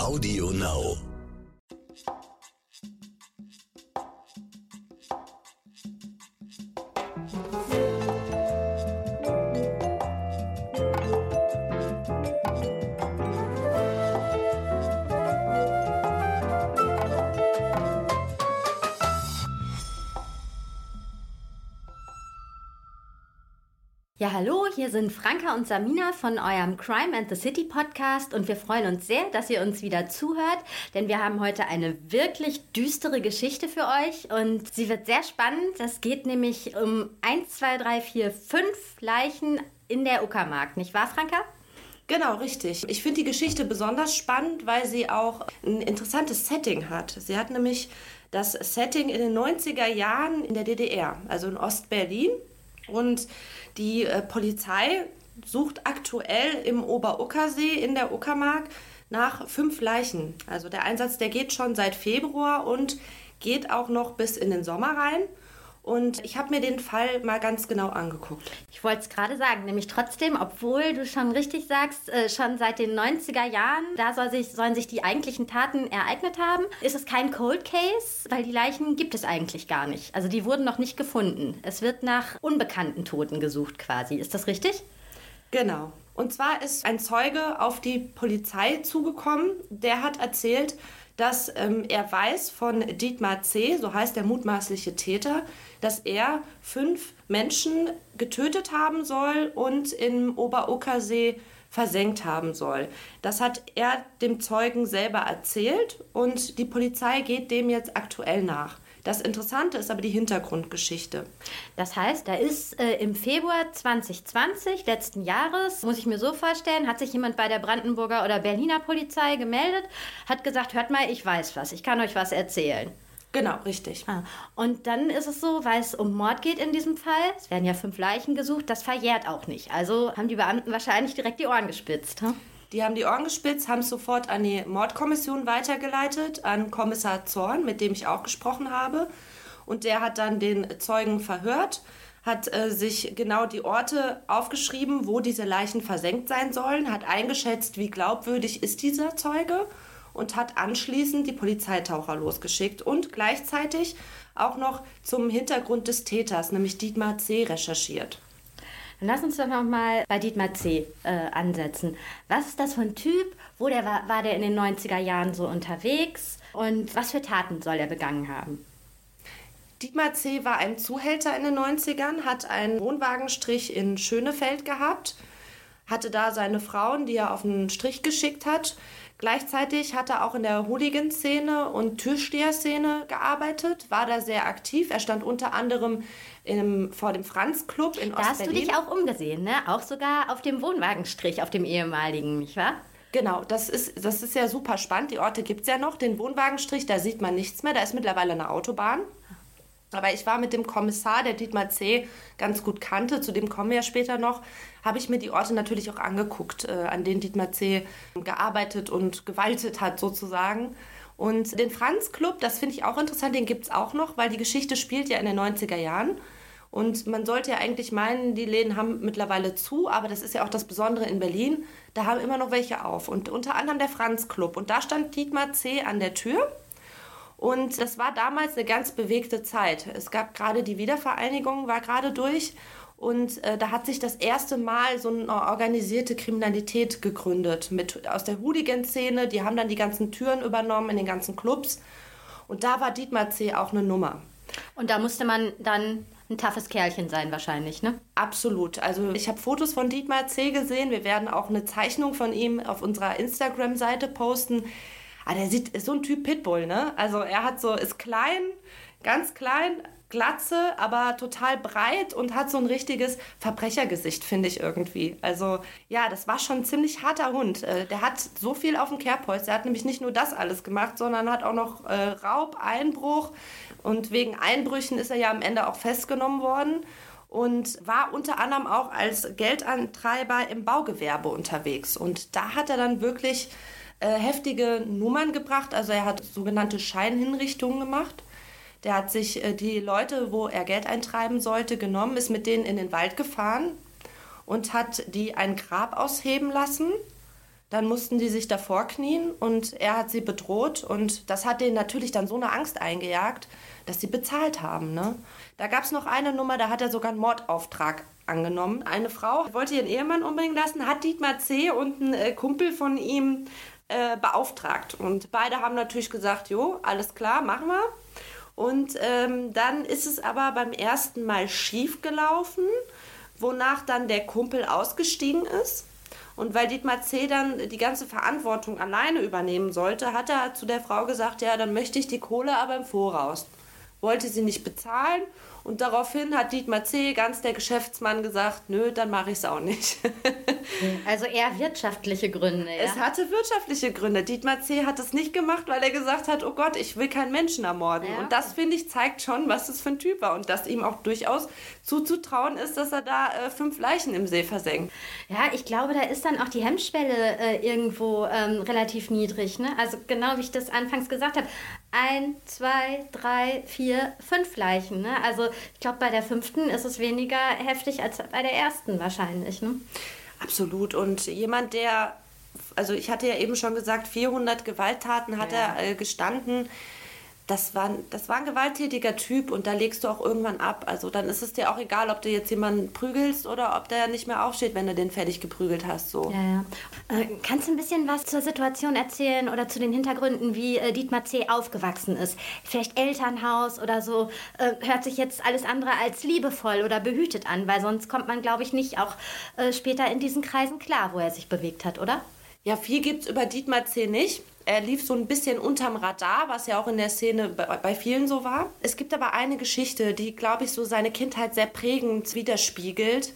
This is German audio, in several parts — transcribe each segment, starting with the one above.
Audio Now. Ja, hallo, hier sind Franka und Samina von eurem Crime and the City Podcast und wir freuen uns sehr, dass ihr uns wieder zuhört, denn wir haben heute eine wirklich düstere Geschichte für euch und sie wird sehr spannend. Es geht nämlich um 1, 2, 3, 4, 5 Leichen in der Uckermark, nicht wahr, Franka? Genau, richtig. Ich finde die Geschichte besonders spannend, weil sie auch ein interessantes Setting hat. Sie hat nämlich das Setting in den 90er Jahren in der DDR, also in Ostberlin. Und die äh, Polizei sucht aktuell im Oberuckersee in der Uckermark nach fünf Leichen. Also der Einsatz, der geht schon seit Februar und geht auch noch bis in den Sommer rein. Und ich habe mir den Fall mal ganz genau angeguckt. Ich wollte es gerade sagen, nämlich trotzdem, obwohl du schon richtig sagst, äh, schon seit den 90er Jahren, da soll sich, sollen sich die eigentlichen Taten ereignet haben, ist es kein Cold Case, weil die Leichen gibt es eigentlich gar nicht. Also die wurden noch nicht gefunden. Es wird nach unbekannten Toten gesucht quasi. Ist das richtig? Genau. Und zwar ist ein Zeuge auf die Polizei zugekommen, der hat erzählt, dass ähm, er weiß von Dietmar C., so heißt der mutmaßliche Täter, dass er fünf Menschen getötet haben soll und im Oberuckersee versenkt haben soll. Das hat er dem Zeugen selber erzählt und die Polizei geht dem jetzt aktuell nach. Das Interessante ist aber die Hintergrundgeschichte. Das heißt, da ist äh, im Februar 2020, letzten Jahres, muss ich mir so vorstellen, hat sich jemand bei der Brandenburger oder Berliner Polizei gemeldet, hat gesagt, hört mal, ich weiß was, ich kann euch was erzählen. Genau, richtig. Ah. Und dann ist es so, weil es um Mord geht in diesem Fall, es werden ja fünf Leichen gesucht, das verjährt auch nicht. Also haben die Beamten wahrscheinlich direkt die Ohren gespitzt. Hm? Die haben die Ohren gespitzt, haben es sofort an die Mordkommission weitergeleitet, an Kommissar Zorn, mit dem ich auch gesprochen habe. Und der hat dann den Zeugen verhört, hat äh, sich genau die Orte aufgeschrieben, wo diese Leichen versenkt sein sollen, hat eingeschätzt, wie glaubwürdig ist dieser Zeuge und hat anschließend die Polizeitaucher losgeschickt und gleichzeitig auch noch zum Hintergrund des Täters, nämlich Dietmar C., recherchiert. Dann lass uns doch noch mal bei Dietmar C. Äh, ansetzen. Was ist das für ein Typ? Wo der war, war der in den 90er Jahren so unterwegs? Und was für Taten soll er begangen haben? Dietmar C. war ein Zuhälter in den 90ern, hat einen Wohnwagenstrich in Schönefeld gehabt, hatte da seine Frauen, die er auf den Strich geschickt hat. Gleichzeitig hat er auch in der Hooligan-Szene und Türsteher-Szene gearbeitet, war da sehr aktiv. Er stand unter anderem im, vor dem Franz-Club in Da hast du dich auch umgesehen, ne? Auch sogar auf dem Wohnwagenstrich, auf dem ehemaligen, nicht wahr? Genau, das ist, das ist ja super spannend. Die Orte gibt es ja noch. Den Wohnwagenstrich, da sieht man nichts mehr. Da ist mittlerweile eine Autobahn. Aber ich war mit dem Kommissar, der Dietmar C. ganz gut kannte, zu dem kommen wir ja später noch, habe ich mir die Orte natürlich auch angeguckt, äh, an denen Dietmar C. gearbeitet und gewaltet hat sozusagen. Und den Franz Club, das finde ich auch interessant, den gibt es auch noch, weil die Geschichte spielt ja in den 90er Jahren. Und man sollte ja eigentlich meinen, die Läden haben mittlerweile zu, aber das ist ja auch das Besondere in Berlin, da haben immer noch welche auf. Und unter anderem der Franz Club. Und da stand Dietmar C. an der Tür und das war damals eine ganz bewegte Zeit. Es gab gerade die Wiedervereinigung, war gerade durch. Und äh, da hat sich das erste Mal so eine organisierte Kriminalität gegründet mit, aus der Hooligan-Szene. Die haben dann die ganzen Türen übernommen in den ganzen Clubs. Und da war Dietmar C. auch eine Nummer. Und da musste man dann ein toughes Kerlchen sein wahrscheinlich, ne? Absolut. Also ich habe Fotos von Dietmar C. gesehen. Wir werden auch eine Zeichnung von ihm auf unserer Instagram-Seite posten. Ah, der sieht, ist so ein Typ Pitbull, ne? Also er hat so, ist klein, ganz klein, Glatze, aber total breit und hat so ein richtiges Verbrechergesicht, finde ich irgendwie. Also ja, das war schon ein ziemlich harter Hund. Äh, der hat so viel auf dem Kerbholz. Der hat nämlich nicht nur das alles gemacht, sondern hat auch noch äh, Raub, Einbruch. Und wegen Einbrüchen ist er ja am Ende auch festgenommen worden und war unter anderem auch als Geldantreiber im Baugewerbe unterwegs. Und da hat er dann wirklich äh, heftige Nummern gebracht. Also er hat sogenannte Scheinhinrichtungen gemacht. Der hat sich äh, die Leute, wo er Geld eintreiben sollte, genommen, ist mit denen in den Wald gefahren und hat die ein Grab ausheben lassen. Dann mussten die sich davor knien und er hat sie bedroht und das hat denen natürlich dann so eine Angst eingejagt, dass sie bezahlt haben. Ne? Da gab es noch eine Nummer, da hat er sogar einen Mordauftrag angenommen. Eine Frau wollte ihren Ehemann umbringen lassen, hat Dietmar C. und ein äh, Kumpel von ihm äh, beauftragt. Und beide haben natürlich gesagt, jo, alles klar, machen wir. Und ähm, dann ist es aber beim ersten Mal schief gelaufen, wonach dann der Kumpel ausgestiegen ist. Und weil Dietmar C. dann die ganze Verantwortung alleine übernehmen sollte, hat er zu der Frau gesagt, ja, dann möchte ich die Kohle aber im Voraus. Wollte sie nicht bezahlen und daraufhin hat Dietmar C., ganz der Geschäftsmann, gesagt, nö, dann mache ich es auch nicht. also eher wirtschaftliche Gründe. Ja? Es hatte wirtschaftliche Gründe. Dietmar C. hat es nicht gemacht, weil er gesagt hat, oh Gott, ich will keinen Menschen ermorden. Ja. Und das, finde ich, zeigt schon, was das für ein Typ war. Und dass ihm auch durchaus zuzutrauen ist, dass er da äh, fünf Leichen im See versenkt. Ja, ich glaube, da ist dann auch die Hemmschwelle äh, irgendwo ähm, relativ niedrig. Ne? Also genau wie ich das anfangs gesagt habe. Ein, zwei, drei, vier, fünf Leichen. Ne? Also ich glaube, bei der fünften ist es weniger heftig als bei der ersten wahrscheinlich. Ne? Absolut. Und jemand, der, also ich hatte ja eben schon gesagt, 400 Gewalttaten hat ja. er äh, gestanden das war, das war ein gewalttätiger Typ und da legst du auch irgendwann ab. Also dann ist es dir auch egal, ob du jetzt jemanden prügelst oder ob der nicht mehr aufsteht, wenn du den fertig geprügelt hast. So. Ja, ja. Äh, kannst du ein bisschen was zur Situation erzählen oder zu den Hintergründen, wie äh, Dietmar C. aufgewachsen ist? Vielleicht Elternhaus oder so. Äh, hört sich jetzt alles andere als liebevoll oder behütet an, weil sonst kommt man, glaube ich, nicht auch äh, später in diesen Kreisen klar, wo er sich bewegt hat, oder? Ja, viel gibt es über Dietmar C. nicht er lief so ein bisschen unterm Radar, was ja auch in der Szene bei vielen so war. Es gibt aber eine Geschichte, die, glaube ich, so seine Kindheit sehr prägend widerspiegelt.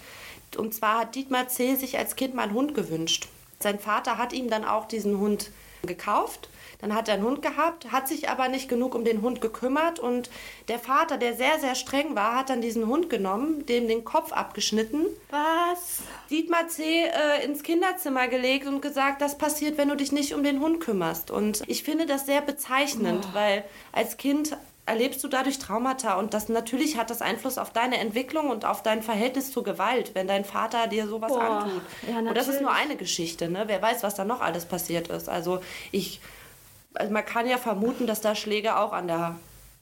Und zwar hat Dietmar C. sich als Kind mal einen Hund gewünscht. Sein Vater hat ihm dann auch diesen Hund gekauft dann hat er einen Hund gehabt, hat sich aber nicht genug um den Hund gekümmert und der Vater, der sehr, sehr streng war, hat dann diesen Hund genommen, dem den Kopf abgeschnitten. Was? Dietmar C. Äh, ins Kinderzimmer gelegt und gesagt, das passiert, wenn du dich nicht um den Hund kümmerst. Und ich finde das sehr bezeichnend, oh. weil als Kind erlebst du dadurch Traumata und das natürlich hat das Einfluss auf deine Entwicklung und auf dein Verhältnis zur Gewalt, wenn dein Vater dir sowas Boah. antut. Ja, und das ist nur eine Geschichte, ne? Wer weiß, was da noch alles passiert ist. Also ich also man kann ja vermuten, dass da Schläge auch an der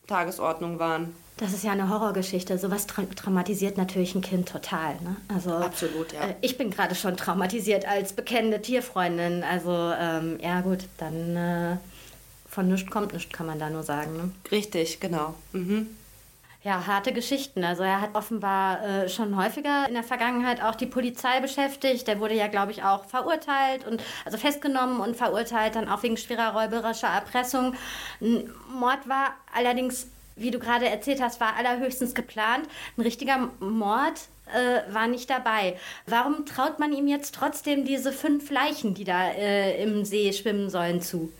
Tagesordnung waren. Das ist ja eine Horrorgeschichte. Sowas tra traumatisiert natürlich ein Kind total. Ne? Also, Absolut, ja. Äh, ich bin gerade schon traumatisiert als bekennende Tierfreundin. Also, ähm, ja, gut, dann äh, von nichts kommt nichts, kann man da nur sagen. Ne? Richtig, genau. Mhm ja, harte Geschichten. Also er hat offenbar äh, schon häufiger in der Vergangenheit auch die Polizei beschäftigt. Der wurde ja, glaube ich, auch verurteilt und also festgenommen und verurteilt dann auch wegen schwerer räuberischer Erpressung. Ein Mord war allerdings, wie du gerade erzählt hast, war allerhöchstens geplant. Ein richtiger Mord äh, war nicht dabei. Warum traut man ihm jetzt trotzdem diese fünf Leichen, die da äh, im See schwimmen sollen, zu?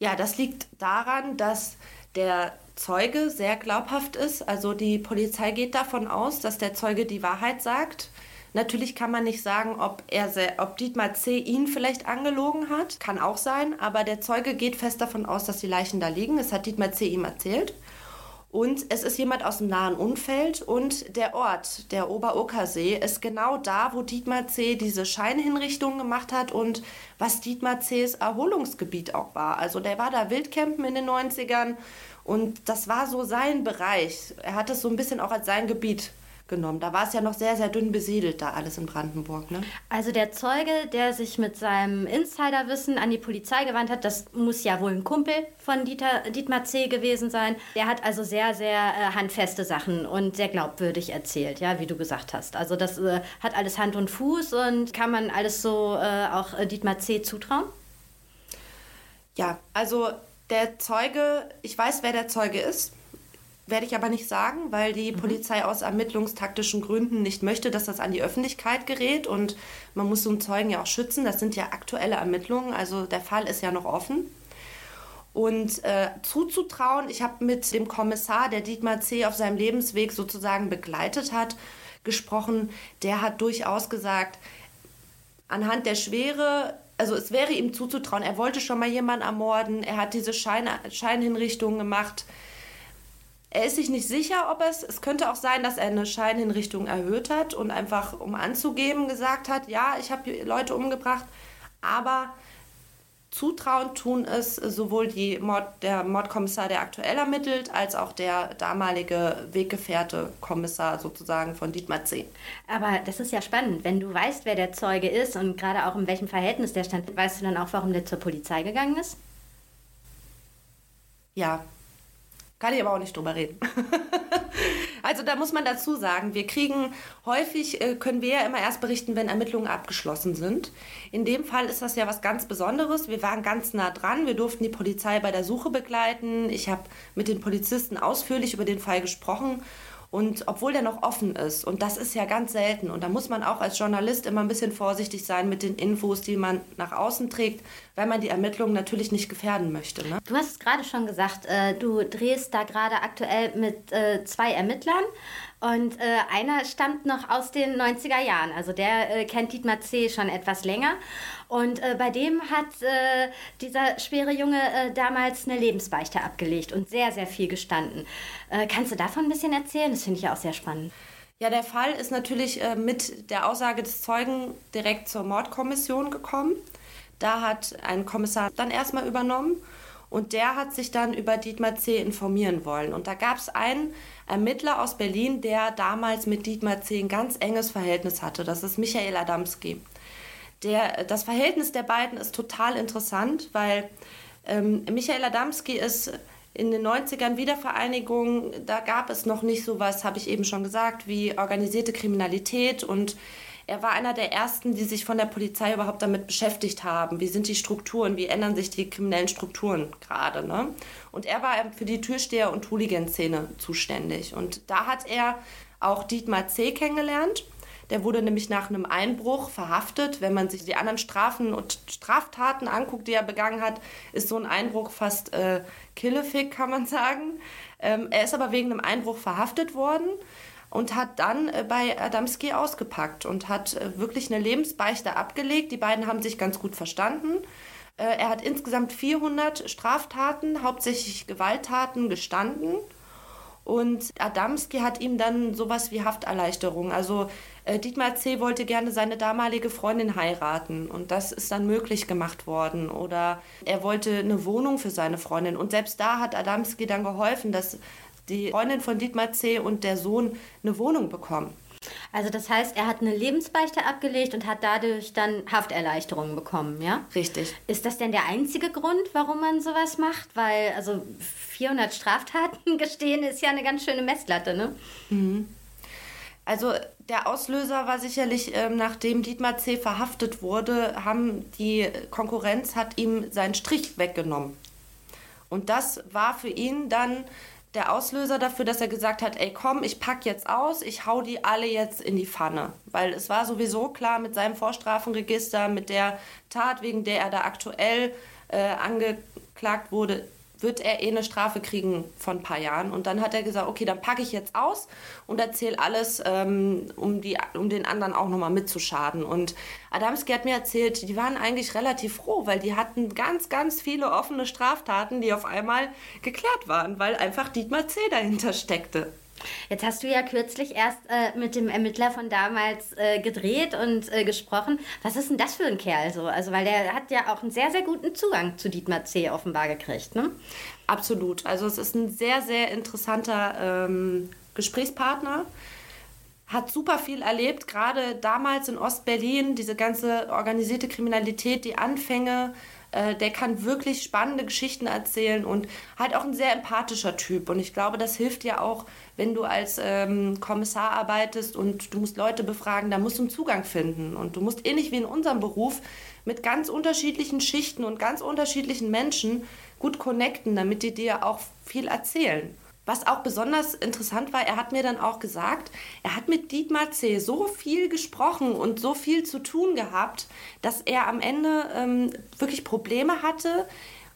Ja, das liegt daran, dass der Zeuge sehr glaubhaft ist. Also die Polizei geht davon aus, dass der Zeuge die Wahrheit sagt. Natürlich kann man nicht sagen, ob, er, ob Dietmar C. ihn vielleicht angelogen hat. Kann auch sein, aber der Zeuge geht fest davon aus, dass die Leichen da liegen. Das hat Dietmar C. ihm erzählt. Und es ist jemand aus dem nahen Umfeld und der Ort, der Oberokersee, ist genau da, wo Dietmar C. diese Scheinhinrichtung gemacht hat und was Dietmar C.'s Erholungsgebiet auch war. Also der war da Wildcampen in den 90ern und das war so sein Bereich. Er hat es so ein bisschen auch als sein Gebiet genommen. Da war es ja noch sehr, sehr dünn besiedelt, da alles in Brandenburg. Ne? Also der Zeuge, der sich mit seinem Insiderwissen an die Polizei gewandt hat, das muss ja wohl ein Kumpel von Dieter, Dietmar C. gewesen sein. Der hat also sehr, sehr äh, handfeste Sachen und sehr glaubwürdig erzählt, ja, wie du gesagt hast. Also das äh, hat alles Hand und Fuß und kann man alles so äh, auch äh, Dietmar C. zutrauen? Ja, also der Zeuge, ich weiß, wer der Zeuge ist, werde ich aber nicht sagen, weil die mhm. Polizei aus ermittlungstaktischen Gründen nicht möchte, dass das an die Öffentlichkeit gerät und man muss so einen Zeugen ja auch schützen. Das sind ja aktuelle Ermittlungen, also der Fall ist ja noch offen. Und äh, zuzutrauen, ich habe mit dem Kommissar, der Dietmar C. auf seinem Lebensweg sozusagen begleitet hat, gesprochen. Der hat durchaus gesagt, anhand der Schwere also es wäre ihm zuzutrauen, er wollte schon mal jemanden ermorden, er hat diese Schein, Scheinhinrichtungen gemacht. Er ist sich nicht sicher, ob es, es könnte auch sein, dass er eine Scheinhinrichtung erhöht hat und einfach, um anzugeben, gesagt hat, ja, ich habe Leute umgebracht. Aber zutrauen tun es sowohl die Mord, der Mordkommissar, der aktuell ermittelt, als auch der damalige Weggefährte-Kommissar sozusagen von Dietmar C. Aber das ist ja spannend. Wenn du weißt, wer der Zeuge ist und gerade auch in welchem Verhältnis der stand, weißt du dann auch, warum der zur Polizei gegangen ist? Ja, kann ich aber auch nicht drüber reden. also da muss man dazu sagen, wir kriegen häufig, äh, können wir ja immer erst berichten, wenn Ermittlungen abgeschlossen sind. In dem Fall ist das ja was ganz Besonderes. Wir waren ganz nah dran. Wir durften die Polizei bei der Suche begleiten. Ich habe mit den Polizisten ausführlich über den Fall gesprochen und obwohl der noch offen ist, und das ist ja ganz selten, und da muss man auch als Journalist immer ein bisschen vorsichtig sein mit den Infos, die man nach außen trägt, weil man die Ermittlungen natürlich nicht gefährden möchte. Ne? Du hast es gerade schon gesagt, äh, du drehst da gerade aktuell mit äh, zwei Ermittlern. Und äh, einer stammt noch aus den 90er Jahren. Also der äh, kennt Dietmar C. schon etwas länger. Und äh, bei dem hat äh, dieser schwere Junge äh, damals eine Lebensbeichte abgelegt und sehr, sehr viel gestanden. Äh, kannst du davon ein bisschen erzählen? Das finde ich ja auch sehr spannend. Ja, der Fall ist natürlich mit der Aussage des Zeugen direkt zur Mordkommission gekommen. Da hat ein Kommissar dann erstmal übernommen und der hat sich dann über Dietmar C. informieren wollen. Und da gab es einen Ermittler aus Berlin, der damals mit Dietmar C. ein ganz enges Verhältnis hatte. Das ist Michael Adamski. Der, das Verhältnis der beiden ist total interessant, weil ähm, Michael Adamski ist in den 90ern Wiedervereinigung, da gab es noch nicht so was, habe ich eben schon gesagt, wie organisierte Kriminalität und er war einer der ersten, die sich von der Polizei überhaupt damit beschäftigt haben. Wie sind die Strukturen? Wie ändern sich die kriminellen Strukturen gerade? Ne? Und er war für die Türsteher- und Hooligan-Szene zuständig. Und da hat er auch Dietmar C. kennengelernt. Der wurde nämlich nach einem Einbruch verhaftet. Wenn man sich die anderen Strafen und Straftaten anguckt, die er begangen hat, ist so ein Einbruch fast äh, killefig, kann man sagen. Ähm, er ist aber wegen einem Einbruch verhaftet worden und hat dann äh, bei Adamski ausgepackt und hat äh, wirklich eine Lebensbeichte abgelegt. Die beiden haben sich ganz gut verstanden. Äh, er hat insgesamt 400 Straftaten, hauptsächlich Gewalttaten, gestanden. Und Adamski hat ihm dann sowas wie Hafterleichterung. Also Dietmar C. wollte gerne seine damalige Freundin heiraten und das ist dann möglich gemacht worden. Oder er wollte eine Wohnung für seine Freundin und selbst da hat Adamski dann geholfen, dass die Freundin von Dietmar C. und der Sohn eine Wohnung bekommen. Also das heißt, er hat eine Lebensbeichte abgelegt und hat dadurch dann Hafterleichterungen bekommen, ja? Richtig. Ist das denn der einzige Grund, warum man sowas macht? Weil also 400 Straftaten gestehen ist ja eine ganz schöne Messlatte, ne? Mhm. Also der Auslöser war sicherlich, ähm, nachdem Dietmar C. verhaftet wurde, haben die Konkurrenz hat ihm seinen Strich weggenommen. Und das war für ihn dann der Auslöser dafür, dass er gesagt hat, ey komm, ich pack jetzt aus, ich hau die alle jetzt in die Pfanne. Weil es war sowieso klar mit seinem Vorstrafenregister, mit der Tat, wegen der er da aktuell äh, angeklagt wurde, wird er eh eine Strafe kriegen von ein paar Jahren. Und dann hat er gesagt, okay, dann packe ich jetzt aus und erzähle alles, ähm, um, die, um den anderen auch nochmal mitzuschaden. Und Adamski hat mir erzählt, die waren eigentlich relativ froh, weil die hatten ganz, ganz viele offene Straftaten, die auf einmal geklärt waren, weil einfach Dietmar C. dahinter steckte. Jetzt hast du ja kürzlich erst äh, mit dem Ermittler von damals äh, gedreht und äh, gesprochen. Was ist denn das für ein Kerl so? Also, weil der hat ja auch einen sehr, sehr guten Zugang zu Dietmar C. offenbar gekriegt, ne? Absolut. Also, es ist ein sehr, sehr interessanter ähm, Gesprächspartner. Hat super viel erlebt, gerade damals in Ostberlin, diese ganze organisierte Kriminalität, die Anfänge äh, der kann wirklich spannende Geschichten erzählen und halt auch ein sehr empathischer Typ. Und ich glaube, das hilft ja auch, wenn du als ähm, Kommissar arbeitest und du musst Leute befragen, da musst du einen Zugang finden. Und du musst ähnlich wie in unserem Beruf mit ganz unterschiedlichen Schichten und ganz unterschiedlichen Menschen gut connecten, damit die dir auch viel erzählen. Was auch besonders interessant war, er hat mir dann auch gesagt, er hat mit Dietmar C. so viel gesprochen und so viel zu tun gehabt, dass er am Ende ähm, wirklich Probleme hatte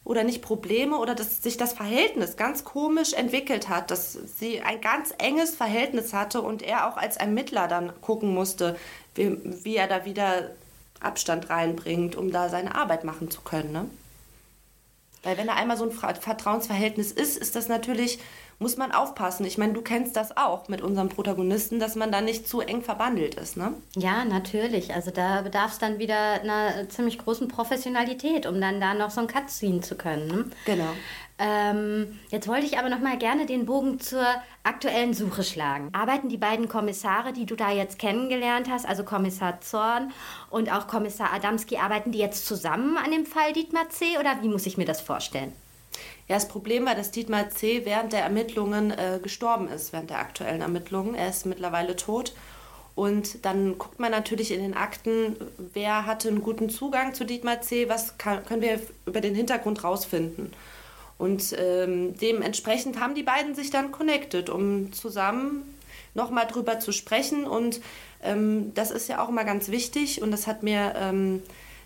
oder nicht Probleme oder dass sich das Verhältnis ganz komisch entwickelt hat, dass sie ein ganz enges Verhältnis hatte und er auch als Ermittler dann gucken musste, wie, wie er da wieder Abstand reinbringt, um da seine Arbeit machen zu können. Ne? Weil wenn da einmal so ein Vertrauensverhältnis ist, ist das natürlich muss man aufpassen. Ich meine, du kennst das auch mit unserem Protagonisten, dass man da nicht zu eng verbandelt ist, ne? Ja, natürlich. Also da bedarf es dann wieder einer ziemlich großen Professionalität, um dann da noch so ein Cut ziehen zu können. Ne? Genau. Ähm, jetzt wollte ich aber noch mal gerne den Bogen zur aktuellen Suche schlagen. Arbeiten die beiden Kommissare, die du da jetzt kennengelernt hast, also Kommissar Zorn und auch Kommissar Adamski, arbeiten die jetzt zusammen an dem Fall Dietmar C. oder wie muss ich mir das vorstellen? Ja, das Problem war, dass Dietmar C. während der Ermittlungen äh, gestorben ist, während der aktuellen Ermittlungen. Er ist mittlerweile tot. Und dann guckt man natürlich in den Akten, wer hatte einen guten Zugang zu Dietmar C., was kann, können wir über den Hintergrund rausfinden. Und ähm, dementsprechend haben die beiden sich dann connected, um zusammen nochmal drüber zu sprechen. Und ähm, das ist ja auch immer ganz wichtig. Und das hat mir ähm,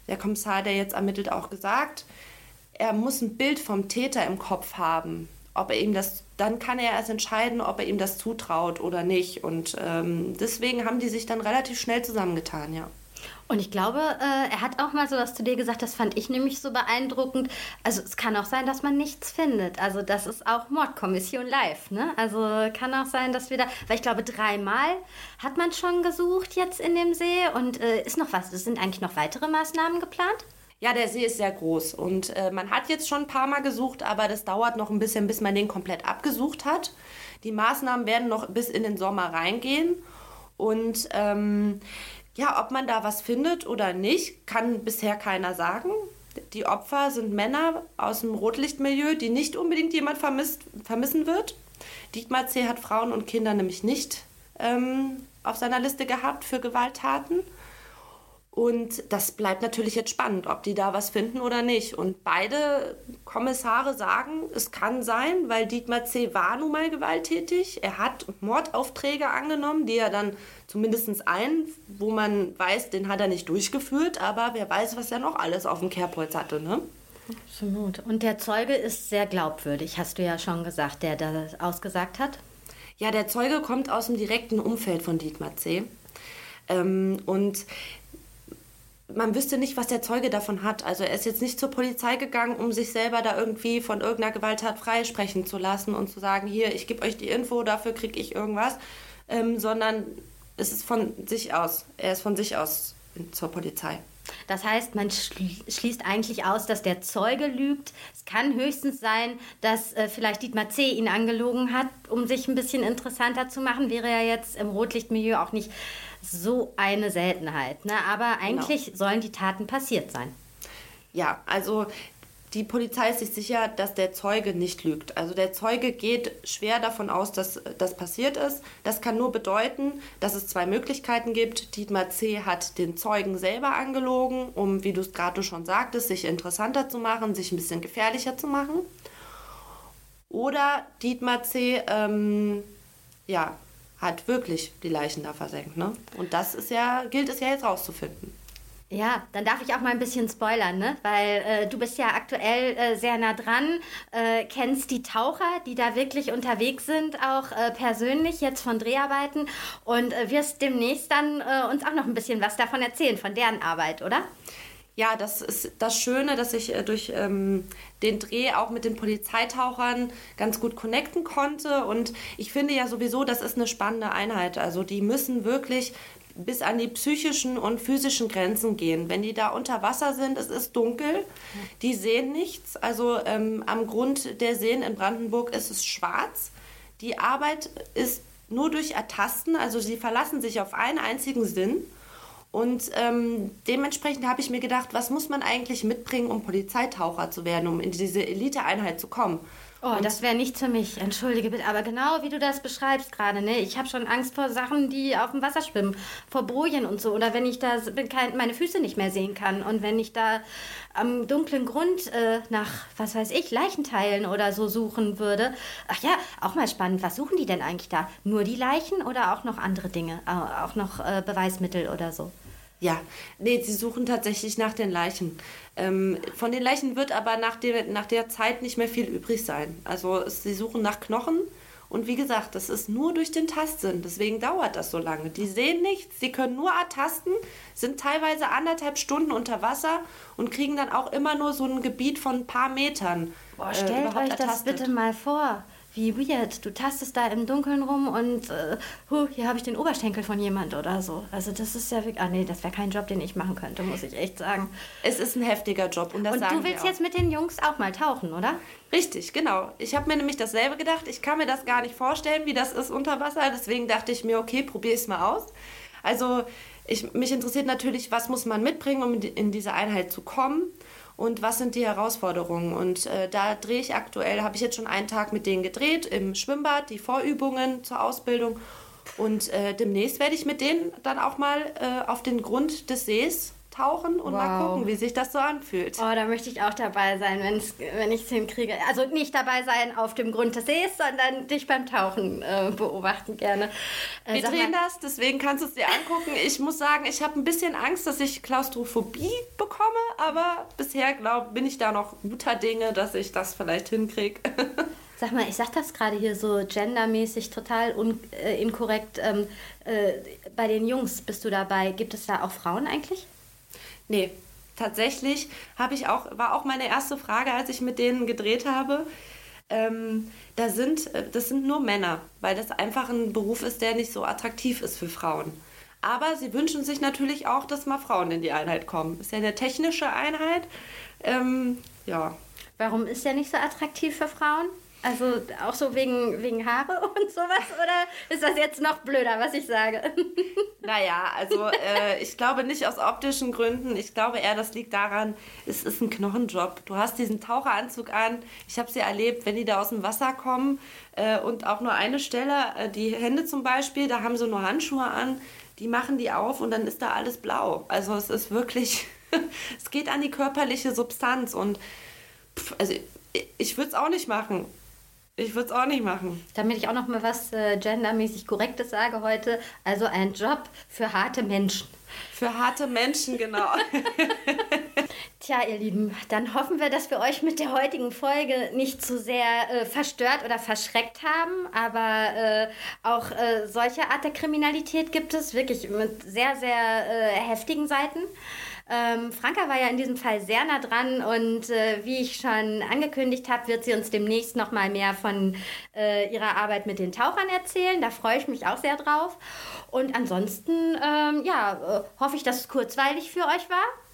der Kommissar, der jetzt ermittelt, auch gesagt. Er muss ein Bild vom Täter im Kopf haben. Ob er ihm das, dann kann er erst entscheiden, ob er ihm das zutraut oder nicht. Und ähm, deswegen haben die sich dann relativ schnell zusammengetan, ja. Und ich glaube, äh, er hat auch mal so was zu dir gesagt, das fand ich nämlich so beeindruckend. Also es kann auch sein, dass man nichts findet. Also das ist auch Mordkommission live, ne? Also kann auch sein, dass wir da, weil ich glaube, dreimal hat man schon gesucht jetzt in dem See und äh, ist noch was, sind eigentlich noch weitere Maßnahmen geplant? Ja, der See ist sehr groß und äh, man hat jetzt schon ein paar Mal gesucht, aber das dauert noch ein bisschen, bis man den komplett abgesucht hat. Die Maßnahmen werden noch bis in den Sommer reingehen und ähm, ja, ob man da was findet oder nicht, kann bisher keiner sagen. Die Opfer sind Männer aus dem Rotlichtmilieu, die nicht unbedingt jemand vermisst, vermissen wird. Dietmar C. hat Frauen und Kinder nämlich nicht ähm, auf seiner Liste gehabt für Gewalttaten. Und das bleibt natürlich jetzt spannend, ob die da was finden oder nicht. Und beide Kommissare sagen, es kann sein, weil Dietmar C. war nun mal gewalttätig. Er hat Mordaufträge angenommen, die er dann zumindest einen, wo man weiß, den hat er nicht durchgeführt, aber wer weiß, was er noch alles auf dem Kerbholz hatte, ne? Absolut. Und der Zeuge ist sehr glaubwürdig, hast du ja schon gesagt, der das ausgesagt hat. Ja, der Zeuge kommt aus dem direkten Umfeld von Dietmar C. Ähm, und man wüsste nicht, was der Zeuge davon hat. Also er ist jetzt nicht zur Polizei gegangen, um sich selber da irgendwie von irgendeiner Gewalttat freisprechen zu lassen und zu sagen, hier, ich gebe euch die Info, dafür kriege ich irgendwas, ähm, sondern es ist von sich aus. Er ist von sich aus zur Polizei. Das heißt, man schließt eigentlich aus, dass der Zeuge lügt. Es kann höchstens sein, dass äh, vielleicht Dietmar C. ihn angelogen hat, um sich ein bisschen interessanter zu machen. Wäre ja jetzt im Rotlichtmilieu auch nicht so eine Seltenheit. Ne? Aber eigentlich genau. sollen die Taten passiert sein. Ja, also die Polizei ist sich sicher, dass der Zeuge nicht lügt. Also der Zeuge geht schwer davon aus, dass das passiert ist. Das kann nur bedeuten, dass es zwei Möglichkeiten gibt. Dietmar C. hat den Zeugen selber angelogen, um, wie du es gerade schon sagtest, sich interessanter zu machen, sich ein bisschen gefährlicher zu machen. Oder Dietmar C. Ähm, ja, hat wirklich die Leichen da versenkt. Ne? Und das ist ja, gilt es ja jetzt rauszufinden. Ja, dann darf ich auch mal ein bisschen spoilern, ne? Weil äh, du bist ja aktuell äh, sehr nah dran, äh, kennst die Taucher, die da wirklich unterwegs sind, auch äh, persönlich jetzt von Dreharbeiten und äh, wirst demnächst dann äh, uns auch noch ein bisschen was davon erzählen, von deren Arbeit, oder? Ja, das ist das Schöne, dass ich äh, durch ähm, den Dreh auch mit den Polizeitauchern ganz gut connecten konnte. Und ich finde ja sowieso, das ist eine spannende Einheit. Also die müssen wirklich bis an die psychischen und physischen Grenzen gehen. Wenn die da unter Wasser sind, es ist dunkel, die sehen nichts. Also ähm, am Grund der Seen in Brandenburg ist es schwarz. Die Arbeit ist nur durch Ertasten, also sie verlassen sich auf einen einzigen Sinn. Und ähm, dementsprechend habe ich mir gedacht, was muss man eigentlich mitbringen, um Polizeitaucher zu werden, um in diese Eliteeinheit zu kommen? Oh, und das wäre nichts für mich, entschuldige bitte. Aber genau wie du das beschreibst gerade, ne? Ich habe schon Angst vor Sachen, die auf dem Wasser schwimmen, vor Bojen und so. Oder wenn ich da meine Füße nicht mehr sehen kann. Und wenn ich da am dunklen Grund äh, nach, was weiß ich, Leichenteilen oder so suchen würde. Ach ja, auch mal spannend. Was suchen die denn eigentlich da? Nur die Leichen oder auch noch andere Dinge? Auch noch äh, Beweismittel oder so? Ja, nee, sie suchen tatsächlich nach den Leichen. Ähm, von den Leichen wird aber nach der, nach der Zeit nicht mehr viel übrig sein. Also sie suchen nach Knochen und wie gesagt, das ist nur durch den Tastsinn. Deswegen dauert das so lange. Die sehen nichts, sie können nur ertasten, sind teilweise anderthalb Stunden unter Wasser und kriegen dann auch immer nur so ein Gebiet von ein paar Metern. Boah, stellt äh, euch das bitte mal vor wie weird. Du tastest da im Dunkeln rum und äh, huh, hier habe ich den Oberschenkel von jemand oder so. Also das ist ja wirklich, ah nee, das wäre kein Job, den ich machen könnte, muss ich echt sagen. Es ist ein heftiger Job und das Und du willst jetzt mit den Jungs auch mal tauchen, oder? Richtig, genau. Ich habe mir nämlich dasselbe gedacht. Ich kann mir das gar nicht vorstellen, wie das ist unter Wasser. Deswegen dachte ich mir, okay, probiere es mal aus. Also ich, mich interessiert natürlich, was muss man mitbringen, um in diese Einheit zu kommen und was sind die Herausforderungen. Und äh, da drehe ich aktuell, habe ich jetzt schon einen Tag mit denen gedreht im Schwimmbad, die Vorübungen zur Ausbildung. Und äh, demnächst werde ich mit denen dann auch mal äh, auf den Grund des Sees tauchen und mal Wow. gucken, wie sich das so anfühlt. Oh, da möchte ich auch dabei sein, wenn ich es hinkriege. Also nicht dabei sein auf dem Grund des Sees, sondern dich beim Tauchen äh, beobachten gerne. Äh, Wir drehen mal, das, deswegen kannst du es dir angucken. Ich muss sagen, ich habe ein bisschen Angst, dass ich Klaustrophobie bekomme, aber bisher glaub, bin ich da noch guter Dinge, dass ich das vielleicht hinkriege. Sag mal, ich sag das gerade hier so gendermäßig total un, äh, inkorrekt. Ähm, äh, bei den Jungs bist du dabei. Gibt es da auch Frauen eigentlich? nee, tatsächlich habe ich auch, war auch meine erste Frage, als ich mit denen gedreht habe. Ähm, da sind, äh, das sind nur Männer, weil das einfach ein Beruf ist, der nicht so attraktiv ist für Frauen. Aber sie wünschen sich natürlich auch, dass mal Frauen in die Einheit kommen. Ist ja eine technische Einheit. Ähm, ja, Warum ist der nicht so attraktiv für Frauen? Also auch so wegen, wegen Haare und sowas? Oder ist das jetzt noch blöder, was ich sage? Naja, also äh, ich glaube nicht aus optischen Gründen. Ich glaube eher, das liegt daran, es ist ein Knochenjob. Du hast diesen Taucheranzug an. Ich habe sie erlebt, wenn die da aus dem Wasser kommen äh, und auch nur eine Stelle, äh, die Hände zum Beispiel, da haben sie nur Handschuhe an, die machen die auf und dann ist da alles blau. Also es ist wirklich, es geht an die körperliche Substanz und pff, also ich, ich würde es auch nicht machen. Ich würde es auch nicht machen. Damit ich auch noch mal was äh, gendermäßig Korrektes sage heute. Also ein Job für harte Menschen. Für harte Menschen, genau. Tja, ihr Lieben, dann hoffen wir, dass wir euch mit der heutigen Folge nicht zu sehr äh, verstört oder verschreckt haben. Aber äh, auch äh, solche Art der Kriminalität gibt es wirklich mit sehr, sehr äh, heftigen Seiten. Ähm, Franka war ja in diesem Fall sehr nah dran und äh, wie ich schon angekündigt habe, wird sie uns demnächst noch mal mehr von äh, ihrer Arbeit mit den Tauchern erzählen. Da freue ich mich auch sehr drauf. Und ansonsten, ähm, ja, hoffe ich, dass es kurzweilig für euch war.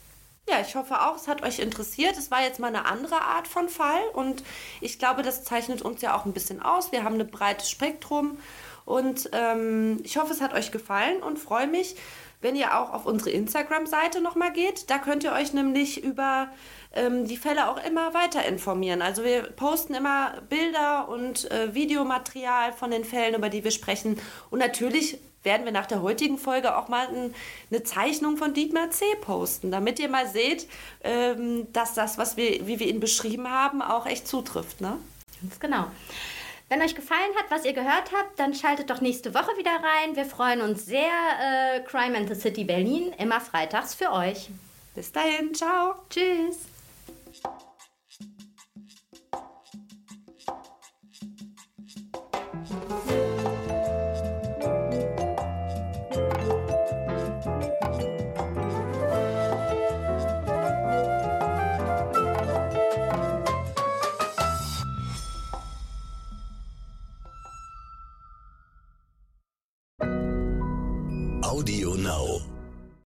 Ja, ich hoffe auch, es hat euch interessiert. Es war jetzt mal eine andere Art von Fall und ich glaube, das zeichnet uns ja auch ein bisschen aus. Wir haben ein breites Spektrum und ähm, ich hoffe, es hat euch gefallen und freue mich, wenn ihr auch auf unsere Instagram-Seite nochmal geht. Da könnt ihr euch nämlich über ähm, die Fälle auch immer weiter informieren. Also wir posten immer Bilder und äh, Videomaterial von den Fällen, über die wir sprechen. Und natürlich werden wir nach der heutigen Folge auch mal ein, eine Zeichnung von Dietmar C. posten, damit ihr mal seht, ähm, dass das, was wir, wie wir ihn beschrieben haben, auch echt zutrifft. Ne? Ganz genau. Wenn euch gefallen hat, was ihr gehört habt, dann schaltet doch nächste Woche wieder rein. Wir freuen uns sehr. Äh, Crime and the City Berlin, immer freitags für euch. Bis dahin, ciao. Tschüss.